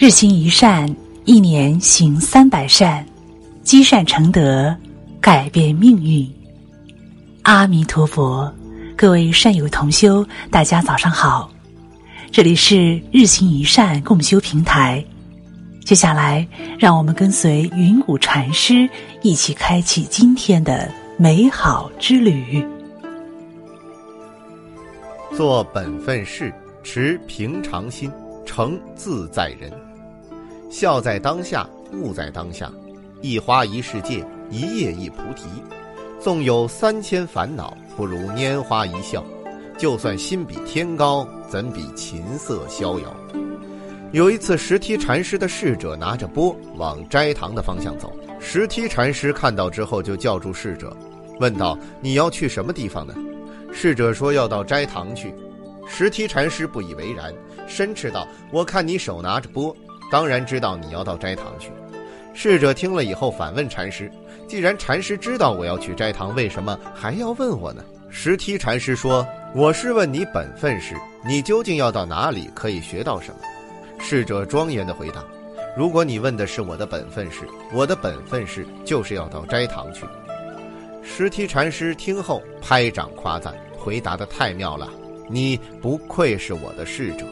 日行一善，一年行三百善，积善成德，改变命运。阿弥陀佛，各位善友同修，大家早上好，这里是日行一善共修平台。接下来，让我们跟随云谷禅师一起开启今天的美好之旅。做本分事，持平常心，成自在人。笑在当下，悟在当下。一花一世界，一叶一菩提。纵有三千烦恼，不如拈花一笑。就算心比天高，怎比琴瑟逍遥？有一次，石梯禅师的侍者拿着钵往斋堂的方向走。石梯禅师看到之后，就叫住侍者，问道：“你要去什么地方呢？”侍者说：“要到斋堂去。”石梯禅师不以为然，申斥道：“我看你手拿着钵，当然知道你要到斋堂去。”侍者听了以后反问禅师：“既然禅师知道我要去斋堂，为什么还要问我呢？”石梯禅师说：“我是问你本分事，你究竟要到哪里，可以学到什么？”侍者庄严地回答：“如果你问的是我的本分事，我的本分事就是要到斋堂去。”石梯禅师听后拍掌夸赞。回答的太妙了，你不愧是我的侍者。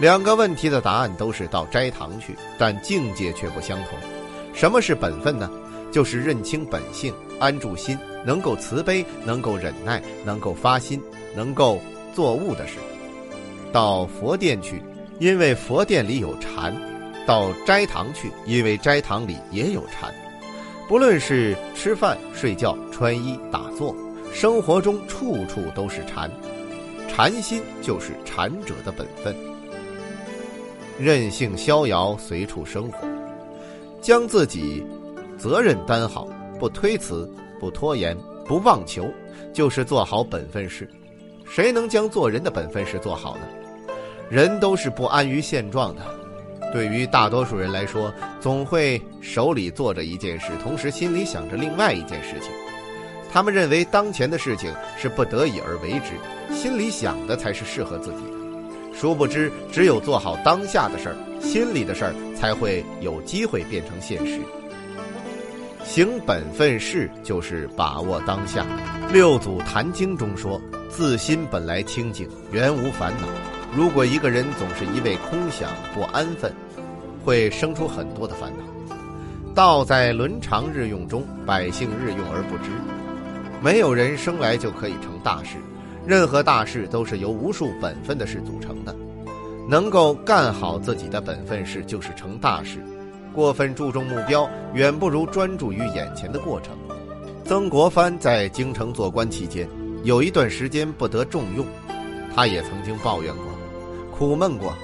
两个问题的答案都是到斋堂去，但境界却不相同。什么是本分呢？就是认清本性，安住心，能够慈悲，能够忍耐，能够发心，能够作悟的事。到佛殿去，因为佛殿里有禅；到斋堂去，因为斋堂里也有禅。不论是吃饭、睡觉、穿衣、打坐。生活中处处都是禅，禅心就是禅者的本分。任性逍遥，随处生活，将自己责任担好，不推辞，不拖延，不妄求，就是做好本分事。谁能将做人的本分事做好呢？人都是不安于现状的，对于大多数人来说，总会手里做着一件事，同时心里想着另外一件事情。他们认为当前的事情是不得已而为之，心里想的才是适合自己的。殊不知，只有做好当下的事儿，心里的事儿才会有机会变成现实。行本分事就是把握当下。六祖坛经中说：“自心本来清净，原无烦恼。”如果一个人总是一味空想、不安分，会生出很多的烦恼。道在伦常日用中，百姓日用而不知。没有人生来就可以成大事，任何大事都是由无数本分的事组成的。能够干好自己的本分事，就是成大事。过分注重目标，远不如专注于眼前的过程。曾国藩在京城做官期间，有一段时间不得重用，他也曾经抱怨过、苦闷过，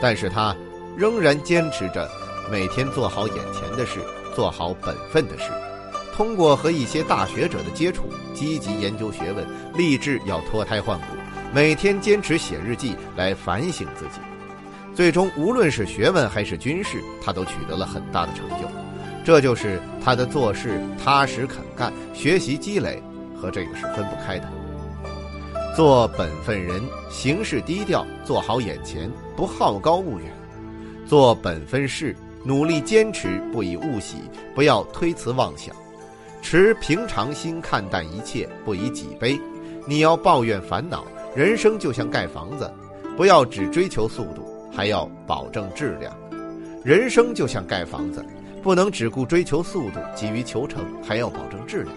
但是他仍然坚持着每天做好眼前的事，做好本分的事。通过和一些大学者的接触，积极研究学问，立志要脱胎换骨，每天坚持写日记来反省自己。最终，无论是学问还是军事，他都取得了很大的成就。这就是他的做事踏实肯干，学习积累和这个是分不开的。做本分人，行事低调，做好眼前，不好高骛远。做本分事，努力坚持，不以物喜，不要推辞妄想。持平常心看淡一切，不以己悲。你要抱怨烦恼，人生就像盖房子，不要只追求速度，还要保证质量。人生就像盖房子，不能只顾追求速度，急于求成，还要保证质量。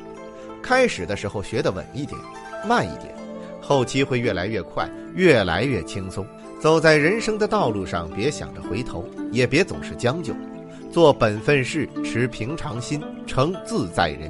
开始的时候学得稳一点，慢一点，后期会越来越快，越来越轻松。走在人生的道路上，别想着回头，也别总是将就。做本分事，持平常心，成自在人。